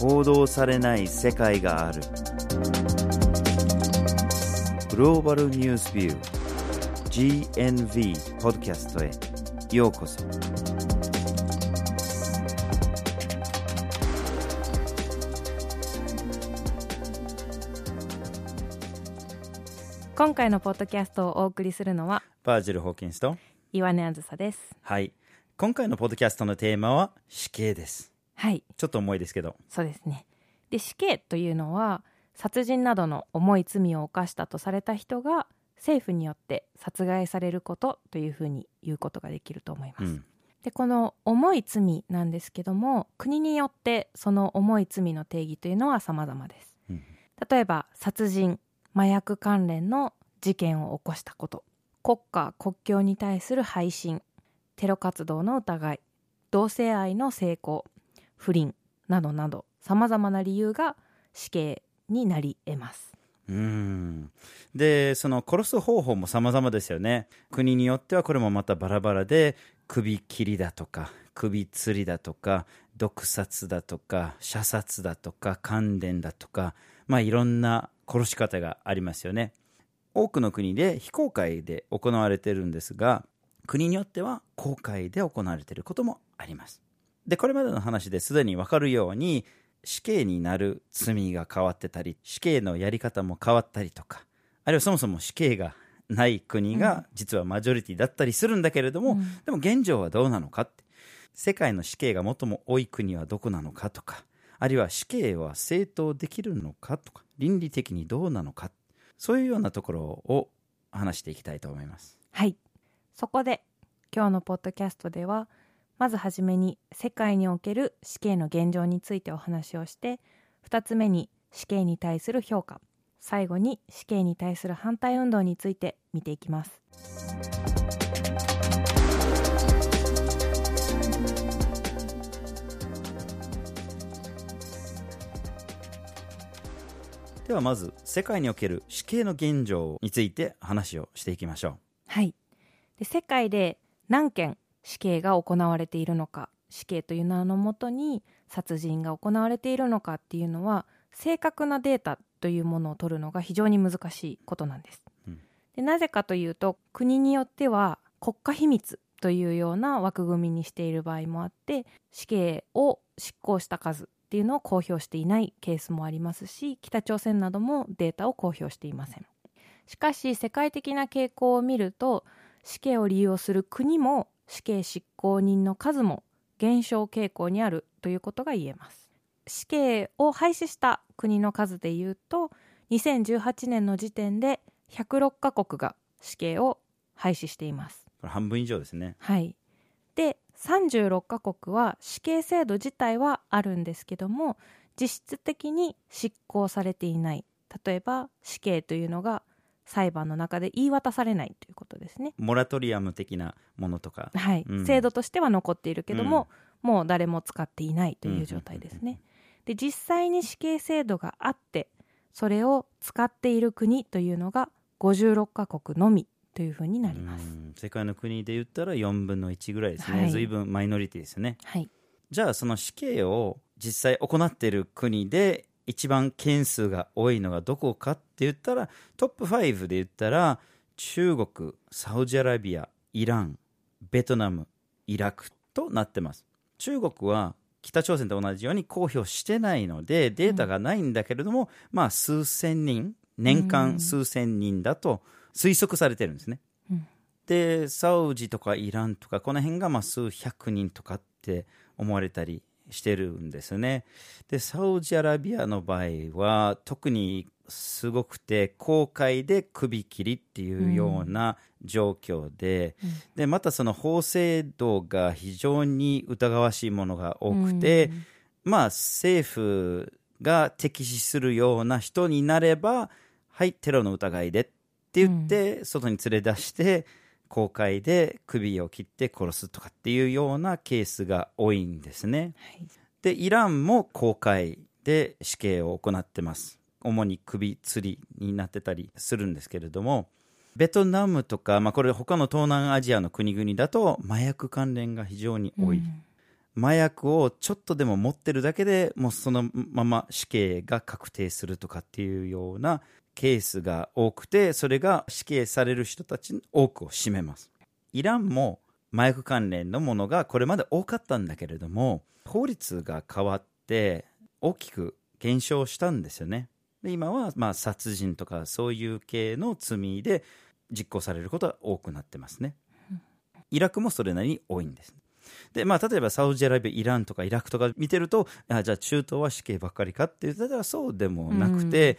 報道されない世界がある。グローバルニュースビュー GNV ポッドキャストへようこそ。今回のポッドキャストをお送りするのはバージル・ホーキンスと岩根あずさです。はい。今回のポッドキャストのテーマは死刑ですはい。ちょっと重いですけど。そうですね。で死刑というのは殺人などの重い罪を犯したとされた人が政府によって殺害されることというふうに言うことができると思います、うん。でこの重い罪なんですけども国によってその重い罪の定義というのは様々です、うん。例えば殺人麻薬関連の事件を起こしたこと。国家国境に対する背信テロ活動の疑い同性愛の成功不倫などなど様々な理由が死刑になり得ます。うん。でその殺す方法も様々ですよね。国によってはこれもまたバラバラで首切りだとか首吊りだとか毒殺だとか射殺だとか感電だとかまあいろんな殺し方がありますよね。多くの国で非公開で行われているんですが国によっては公開で行われていることもあります。でこれまでの話ですでに分かるように死刑になる罪が変わってたり死刑のやり方も変わったりとかあるいはそもそも死刑がない国が実はマジョリティだったりするんだけれども、うん。でも現状はどうなのかって世界の死刑が最も多い国はどこなのかとかあるいは死刑は正当できるのかとか倫理的にどうなのかそういうようなところを話していきたいと思います。はい。そこで今日のポッドキャストではまずはじめに世界における死刑の現状についてお話をして2つ目に死刑に対する評価。最後に死刑に対する反対運動について見ていきます。ではまず世界における死刑の現状について話をしていきましょはい。で世界で何件死刑が行われているのか死刑という名のもとに殺人が行われているのかっていうのは正確なデータというものを取るのが非常に難しいことなんです、うん。でなぜかというと国によっては国家秘密というような枠組みにしている場合もあって死刑を執行した数っていうのを公表していないケースもありますし北朝鮮などもデータを公表していません。しかし世界的な傾向を見ると死刑を利用する国も死刑執行人の数も減少傾向にあるということが言えます。死刑を廃止した国の数でいうと2018年の時点で106カ国が死刑を廃止しています。うこれ半分以上ですね。はい。で36カ国は死刑制度自体はあるんですけども実質的に執行されていない。例えば死刑というのが裁判の中で言い渡されないということですね。モラトリアム的なものとか。はい、うん。制度としては残っているけども、もう誰も使っていないという状態ですね。で実際に死刑制度があってそれを使っている国というのが56カ国のみというふうになります。うん。世界の国で言ったら4分の1ぐらいですね、はい。随分マイノリティですよね。はい、じゃあその死刑を実際行っている国で一番件数が多いのがどこかって言ったらトップ5で言ったら中国サウジアラビアイランベトナムイラクとなってます。中国は北朝鮮と同じように公表してないのでデータがないんだけれども、まあ数千人年間数千人だと推測されてるんですね、うん。でサウジとかイランとかこの辺がまあ数百人とかって思われたりしてるんですね。でサウジアラビアの場合は特にすごくて公開で首切りっていうような状況で,、でまたその法制度が非常に疑わしいものが多くて、まあ政府が敵視するような人になればはいテロの疑いでって言って外に連れ出して公開で首を切って殺すとかっていうようなケースが多いんですね。はい。でイランも公開で死刑を行ってます。主に首吊りになってたりするんですけれども。ベトナムとか、まあ、これ他の東南アジアの国々だと麻薬関連が非常に多い、うん。麻薬をちょっとでも持ってるだけでもうそのまま死刑が確定するとかっていうようなケースが多くてそれが死刑される人たちの多くを占めます。イランも麻薬関連のものがこれまで多かったんだけれども法律が変わって大きく減少したんですよね。で今はまあ殺人とかそういう系の罪で実行されることが多くなってますね。イラクもそれなりに多いんです。でまあ、例えばサウジアラビア、イランとかイラクとか見てるとあじゃあ中東は死刑ばっかりかって言ったらそうでもなくて、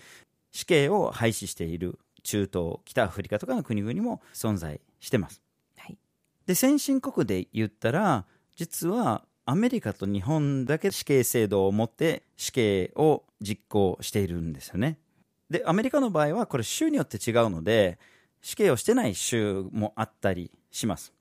死刑を廃止している中東北アフリカとかの国々も存在してます、はい、で先進国で言ったら実はアメリカと日本だけ死刑制度を持って死刑を実行しているんですよね。でアメリカの場合はこれ州によって違うので死刑をしてない州もあったりします。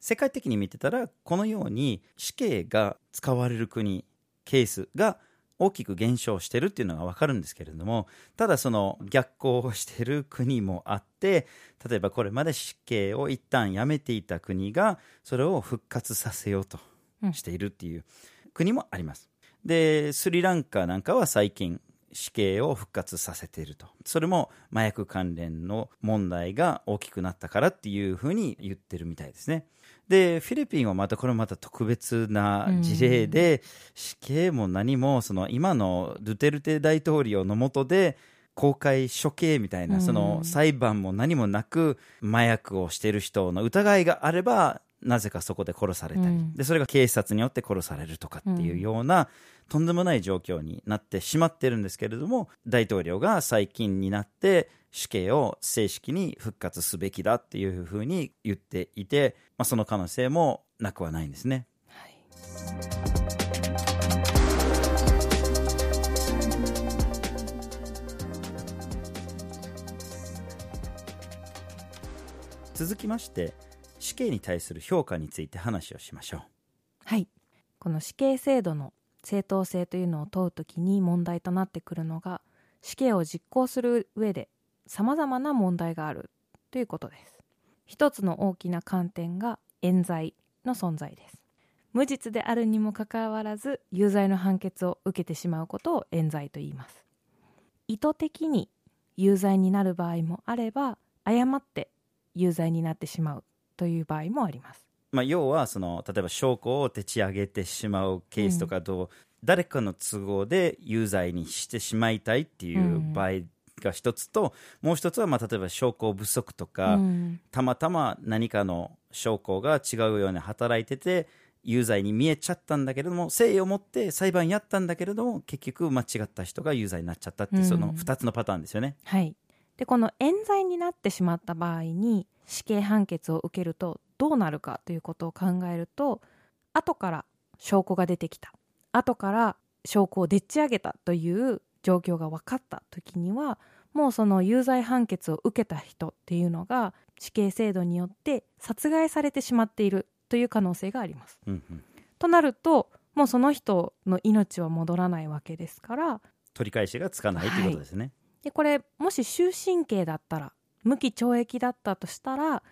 世界的に見てたらこのように死刑が使われる国ケースが大きく減少してるっていうのが分かるんですけれどもただその逆行してる国もあって例えばこれまで死刑を一旦やめていた国がそれを復活させようとしているっていう国もあります。でスリランカなんかは最近死刑を復活させていると。それも麻薬関連の問題が大きくなったからっていうふうに言ってるみたいですね。でフィリピンはまたこれまた特別な事例で、死刑も何もその今のドゥテルテ大統領の下で公開処刑みたいな、その裁判も何もなく麻薬をしている人の疑いがあればなぜかそこで殺されたり、うん、でそれが警察によって殺されるとかっていうような、うん、とんでもない状況になってしまってるんですけれども大統領が最近になって死刑を正式に復活すべきだっていうふうに言っていて、まあ、その可能性もなくはないんですね。はい。続きまして死刑に対する評価について話をしましょう。はい。この死刑制度の正当性というのを問うときに問題となってくるのが死刑を実行する上でさまざまな問題があるということです。一つの大きな観点が冤罪の存在です。無実であるにもかかわらず有罪の判決を受けてしまうことを冤罪と言います。意図的に有罪になる場合もあれば誤って有罪になってしまうという場合もあります。まあ、要はその例えば証拠をでち上げてしまうケースとかと、うん、誰かの都合で有罪にしてしまいたいっていう場合が一つと、うん、もう一つはまあ例えば証拠不足とか、うん、たまたま何かの証拠が違うように働いてて有罪に見えちゃったんだけれども誠意を持って裁判やったんだけれども結局間違った人が有罪になっちゃったっていう、その2つのパターンですよね。はい。でこの冤罪になってしまった場合に死刑判決を受けるとどうなるかということを考えると後から証拠が出てきた後から証拠をでっち上げたという状況が分かった時にはもうその有罪判決を受けた人っていうのが死刑制度によって殺害されてしまっているという可能性があります。うんうん、となるともうその人の命は戻らないわけですから取り返しがつかないということですね。はいでこれもし終身刑だったら無期懲役だったとしたら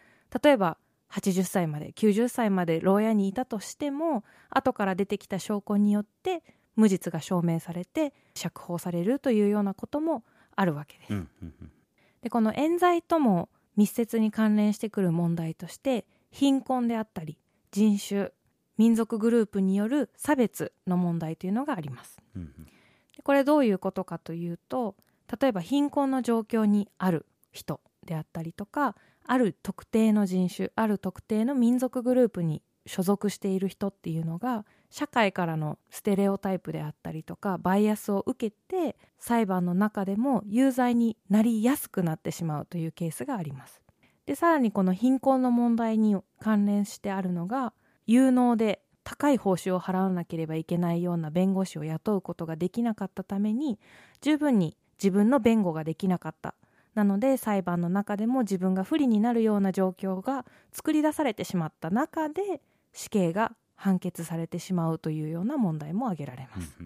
例えば80歳まで90歳まで牢屋にいたとしても後から出てきた証拠によって無実が証明されて釈放されるというようなこともあるわけです。でこの冤罪とも密接に関連してくる問題として貧困であったり人種民族グループによる差別の問題というのがあります。でこれどういうことかというと例えば貧困の状況にある人であったりとかある特定の人種ある特定の民族グループに所属している人っていうのが社会からのステレオタイプであったりとかバイアスを受けて裁判の中でも有罪になりやすくなってしまうというケースがあります。でさらにこの貧困の問題に関連してあるのが有能で高い報酬を払わなければいけないような弁護士を雇うことができなかったために十分に自分の弁護ができなかったなので裁判の中でも自分が不利になるような状況が作り出されてしまった中で死刑が判決されてしまうというような問題も挙げられます。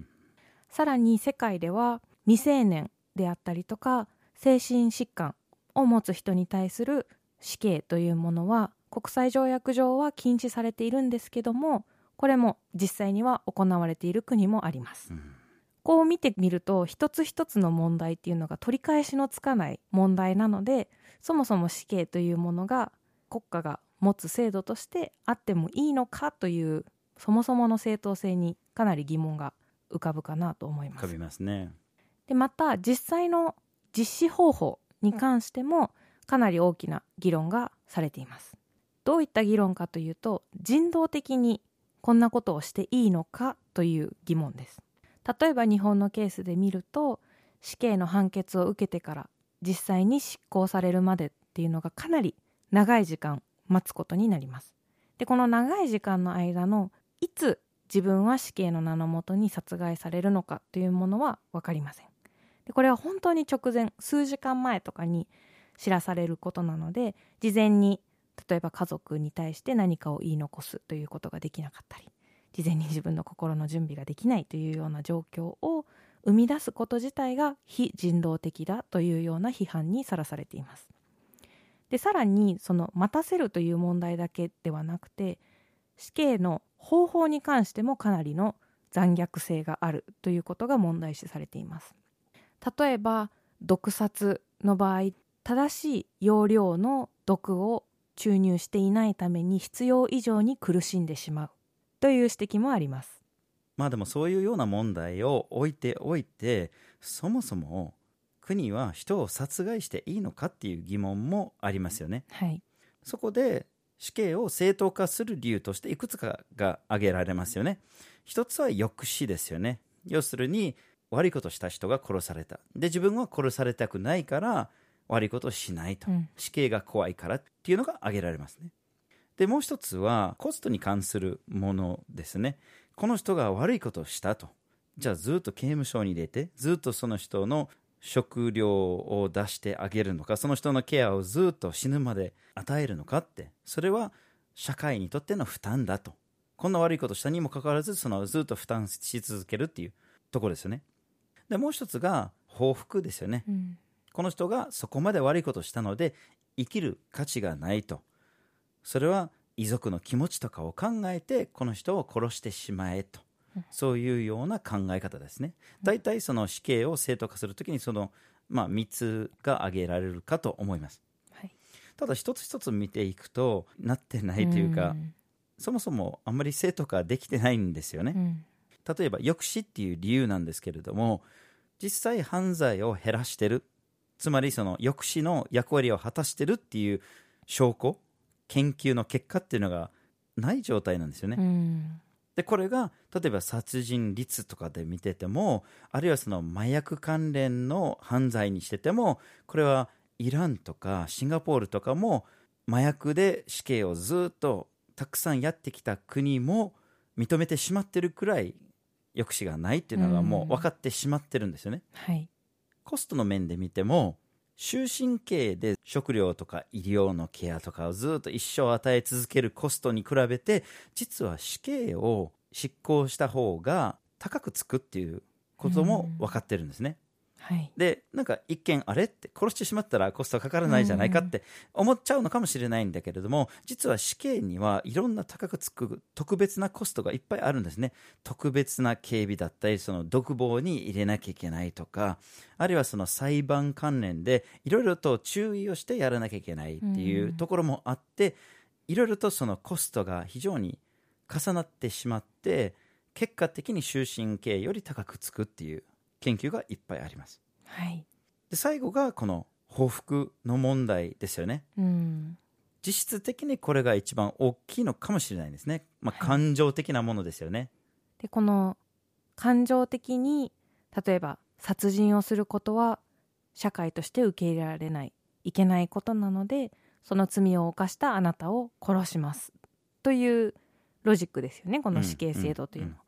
さらに世界では未成年であったりとか精神疾患を持つ人に対する死刑というものは国際条約上は禁止されているんですけどもこれも実際には行われている国もあります、うんこう見てみると一つ一つの問題っていうのが取り返しのつかない問題なのでそもそも死刑というものが国家が持つ制度としてあってもいいのかというそもそもの正当性にかなり疑問が浮かぶかなと思います。浮かびますね。でまた実際の実施方法に関してもかなり大きな議論がされています。どういった議論かというと人道的にこんなことをしていいのかという疑問です例えば日本のケースで見ると死刑の判決を受けてから実際に執行されるまでっていうのがかなり長い時間待つことになります。でこの長い時間の間のいつ自分は死刑の名のもとに殺害されるのかというものは分かりません。でこれは本当に直前数時間前とかに知らされることなので事前に例えば家族に対して何かを言い残すということができなかったり事前に自分の心の準備ができないというような状況を生み出すこと自体が非人道的だというような批判にさらされています。でさらにその待たせるという問題だけではなくて死刑の方法に関してもかなりの残虐性があるということが問題視されています。例えば毒殺の場合正しい容量の毒を注入していないために必要以上に苦しんでしまう。という指摘もありますまあでもそういうような問題を置いておいてそもそも国は人を殺害していいのかっていう疑問もありますよね。はいそこで死刑を正当化する理由としていくつかが挙げられますよね。一つは抑止ですよね。要するに悪いことした人が殺された。で、自分は殺されたくないから悪いことをしないと。うん死刑が怖いからっていうのが挙げられますね。で、もう一つはコストに関するものですね。この人が悪いことをしたと。じゃあずっと刑務所に入れて、ずっとその人の食料を出してあげるのか、その人のケアをずっと死ぬまで与えるのかって、それは社会にとっての負担だと。こんな悪いことしたにもかかわらず、そのずっと負担し続けるっていうところですよね。で、もう一つが報復ですよね。うんこの人がそこまで悪いことをしたので生きる価値がないとそれは遺族の気持ちとかを考えてこの人を殺してしまえと。そういうような考え方ですね。大体その死刑を正当化するときにその、まあ、3つが挙げられるかと思います。はい。ただ一つ一つ見ていくとなってないというか、ん。そもそもあんまり正当化できてないんですよね、うん。例えば抑止っていう理由なんですけれども実際犯罪を減らしてる。つまりその抑止の役割を果たしてるっていう証拠研究の結果っていうのがない状態なんですよね、うん。でこれが例えば殺人率とかで見ててもあるいはその麻薬関連の犯罪にしててもこれはイランとかシンガポールとかも麻薬で死刑をずっとたくさんやってきた国も認めてしまってるくらい抑止がないっていうのがもう分かってしまってるんですよね。はい。コストの面で見ても終身刑で食料とか医療のケアとかをずっと一生与え続けるコストに比べて実は死刑を執行した方が高くつくっていうことも分かってるんですね。はい。でなんか一見あれって殺してしまったらコストかからないじゃないかって思っちゃうのかもしれないんだけれども実は死刑にはいろんな高くつく特別なコストがいっぱいあるんですね。特別な警備だったりその独房に入れなきゃいけないとかあるいはその裁判関連でいろいろと注意をしてやらなきゃいけないっていうところもあっていろいろとそのコストが非常に重なってしまって結果的に終身刑より高くつくっていう研究がいっぱいあります。はい。で最後がこの報復の問題ですよね。うん。実質的にこれが一番大きいのかもしれないですね、まあ、はい。感情的なものですよね、でこの感情的に例えば殺人をすることは社会として受け入れられないいけないことなのでその罪を犯したあなたを殺します。というロジックですよねこの死刑制度というのは、うんうん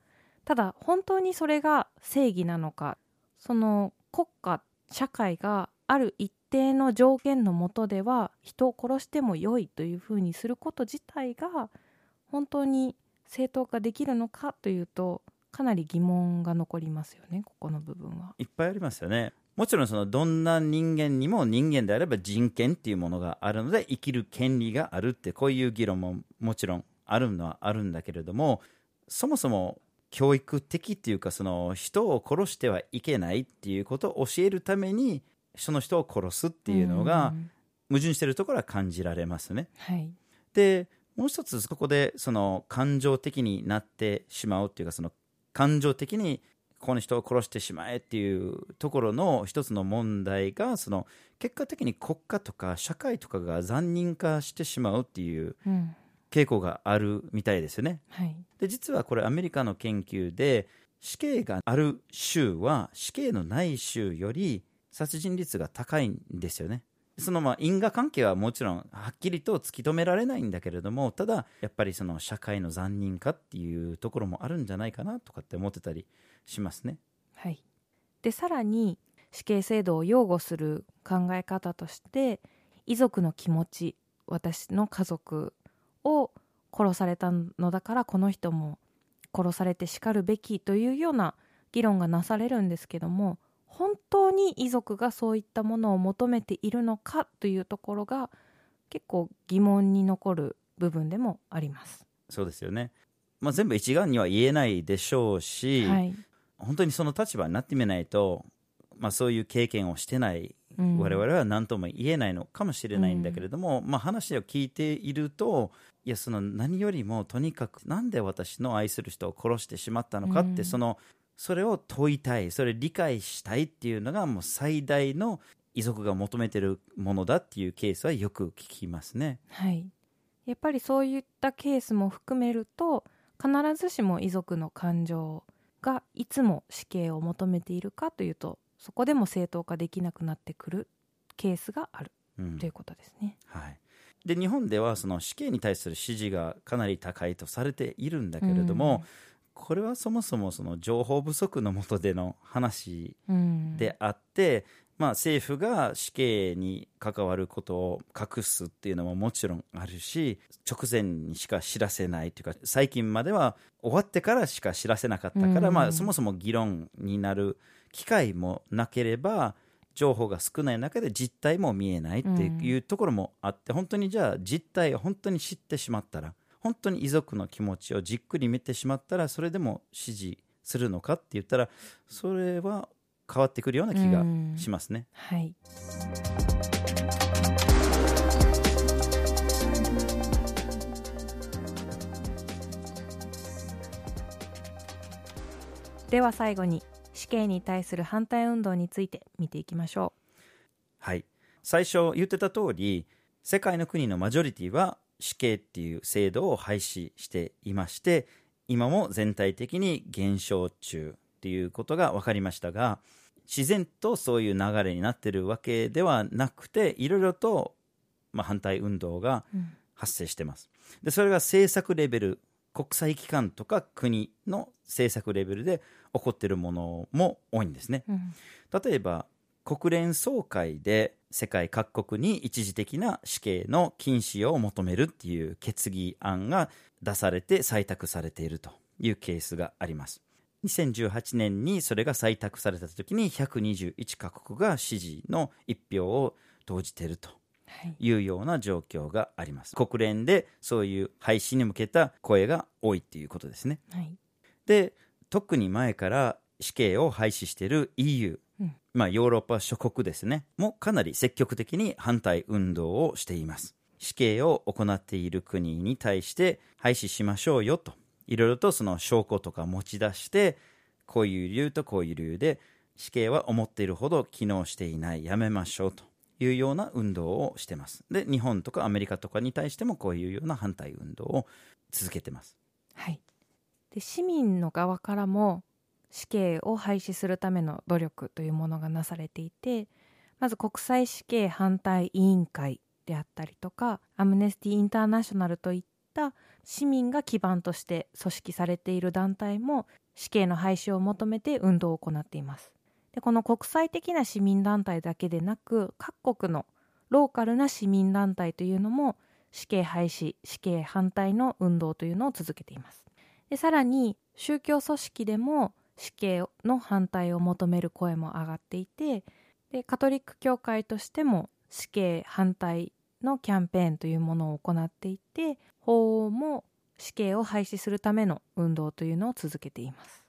ただ本当にそれが正義なのかその国家社会がある一定の条件のもとでは人を殺しても良いというふうにすること自体が本当に正当化できるのかというとかなり疑問が残りますよねここの部分は。いっぱいありますよねもちろんそのどんな人間にも人間であれば人権っていうものがあるので生きる権利があるってこういう議論ももちろんあるのはあるんだけれどもそもそも教育的っていうかその人を殺してはいけないっていうことを教えるためにその人を殺すっていうのがん。矛盾してるところは感じられますね。はい。でもう一つそこでその感情的になってしまうっていうかその感情的にこの人を殺してしまえっていうところの一つの問題がその結果的に国家とか社会とかが残忍化してしまうっていううん傾向があるみたいですよね。はいで実はこれアメリカの研究で死刑がある州は死刑のない州より殺人率が高いんですよね。そのまあ因果関係はもちろんはっきりと突き止められないんだけれどもただやっぱりその社会の残忍化っていうところもあるんじゃないかなとかって思ってたりしますね。はい、でさらに死刑制度を擁護する考え方として遺族の気持ち私の家族を殺されたのだからこの人も殺されてしかるべきというような議論がなされるんですけども本当に遺族がそういったものを求めているのかというところが結構疑問に残る部分でもあります。そうですよね。まあ、全部一概には言えないでしょうし、はい本当にその立場になってみないと、まあ、そういう経験をしてないうん。我々は何とも言えないのかもしれないんだけれども、まあ、話を聞いているといやその何よりもとにかくなんで私の愛する人を殺してしまったのかって、うん。そのそれを問いたいそれを理解したいっていうのがもう最大の遺族が求めてるものだっていうケースはよく聞きますね。はい、やっぱりそういったケースも含めると必ずしも遺族の感情がいつも死刑を求めているかというとそこでも正当化できなくなってくるケースがあるうん。ということですね。はい、で日本ではその死刑に対する支持がかなり高いとされているんだけれども、これはそもそもその情報不足の下での話うん、であって、まあ、政府が死刑に関わることを隠すっていうのももちろんあるし直前にしか知らせないというか最近までは終わってからしか知らせなかったから、うん。まあ、そもそも議論になる機会もなければ情報が少ない中で実態も見えないっていうところもあって、本当にじゃあ実態を本当に知ってしまったら本当に遺族の気持ちをじっくり見てしまったらそれでも支持するのかって言ったらそれは変わってくるような気がしますね。はいでは最後に死刑に対する反対運動について見ていきましょはい、最初言ってた通り世界の国のマジョリティは死刑っていう制度を廃止していまして今も全体的に減少中っていうことが分かりましたが自然とそういう流れになってるわけではなくていろいろと、まあ、反対運動が発生してます。でそれが政策レベル国際機関とか国の政策レベルで起こっているものも多いんですね。うん。例えば国連総会で世界各国に一時的な死刑の禁止を求めるっていう決議案が出されて採択されているというケースがあります。2018年にそれが採択された時に121カ国が支持の一票を投じていると。はい。いうような状況があります。国連でそういう廃止に向けた声が多いっていうことですね。はい。で特に前から死刑を廃止している EU、うん。まあ、ヨーロッパ諸国ですねもかなり積極的に反対運動をしています。死刑を行っている国に対して廃止しましょうよといろいろとその証拠とか持ち出してこういう理由とこういう理由で死刑は思っているほど機能していない。やめましょうというような運動をしてます。で日本とかアメリカとかに対してもこういうような反対運動を続けてます。はい、で市民の側からも死刑を廃止するための努力というものがなされていてまず国際死刑反対委員会であったりとかアムネスティ・インターナショナルといった市民が基盤として組織されている団体も死刑の廃止を求めて運動を行っています。でこの国際的な市民団体だけでなく各国のローカルな市民団体というのも死刑廃止死刑反対の運動というのを続けていますでさらに宗教組織でも死刑の反対を求める声も上がっていてでカトリック教会としても死刑反対のキャンペーンというものを行っていて法王も死刑を廃止するための運動というのを続けています。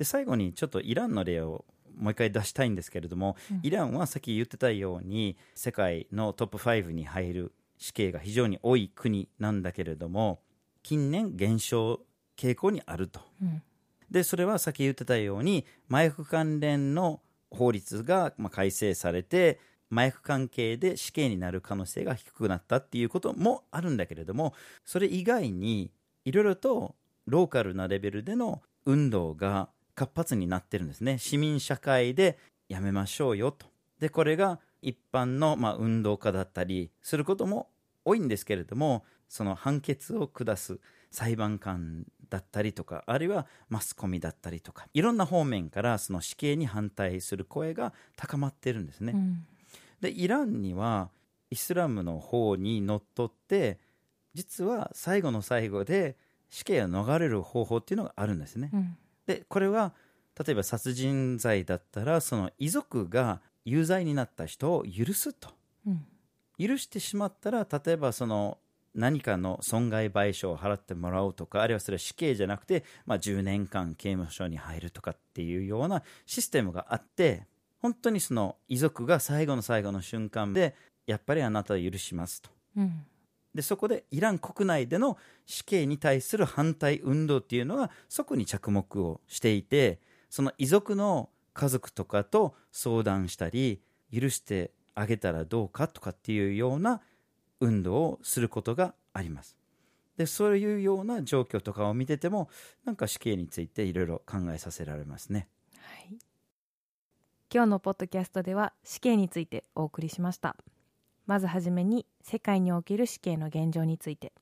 はい、で最後にちょっとイランの例をもう一回出したいんですけれども、うん。イランはさっき言ってたように世界のトップ5に入る死刑が非常に多い国なんだけれども近年減少傾向にあると。うん。でそれはさっき言ってたように麻薬関連の法律がまあ改正されて麻薬関係で死刑になる可能性が低くなったっていうこともあるんだけれどもそれ以外にいろいろとローカルなレベルでの運動が活発になってるんですね市民社会でやめましょうよとでこれが一般のまあ運動家だったりすることも多いんですけれどもその判決を下す裁判官だったりとかあるいはマスコミだったりとかいろんな方面からその死刑に反対する声が高まってるんですね。うんでイランにはイスラムの方にのっとって実は最後の最後で死刑を逃れる方法っていうのがあるんですね。うんでこれは例えば殺人罪だったらその遺族が有罪になった人を許すと。うん。許してしまったら例えばその何かの損害賠償を払ってもらおうとかあるいはそれは死刑じゃなくて、まあ、10年間刑務所に入るとかっていうようなシステムがあって本当にその遺族が最後の最後の瞬間でやっぱりあなたを許しますと。うんでそこでイラン国内での死刑に対する反対運動っていうのはそこに着目をしていてその遺族の家族とかと相談したり許してあげたらどうかとかっていうような運動をすることがあります。でそういうような状況とかを見ててもなんか死刑についていろいろ考えさせられますね。はい、今日のポッドキャストでは死刑についてお送りしました。まずはじめに世界における死刑の現状について。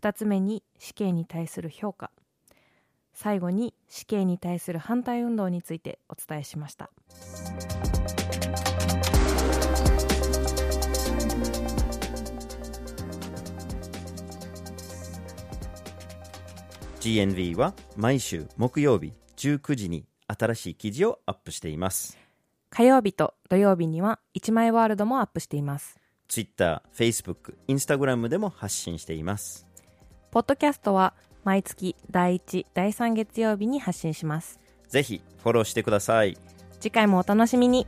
2つ目に死刑に対する評価。最後に死刑に対する反対運動についてお伝えしました。GNV は毎週木曜日19時に新しい記事をアップしています。火曜日と土曜日には一枚ワールドもアップしています。Twitter、Facebook、Instagram でも発信しています。ポッドキャストは毎月第1第3月曜日に発信します。ぜひフォローしてください。次回もお楽しみに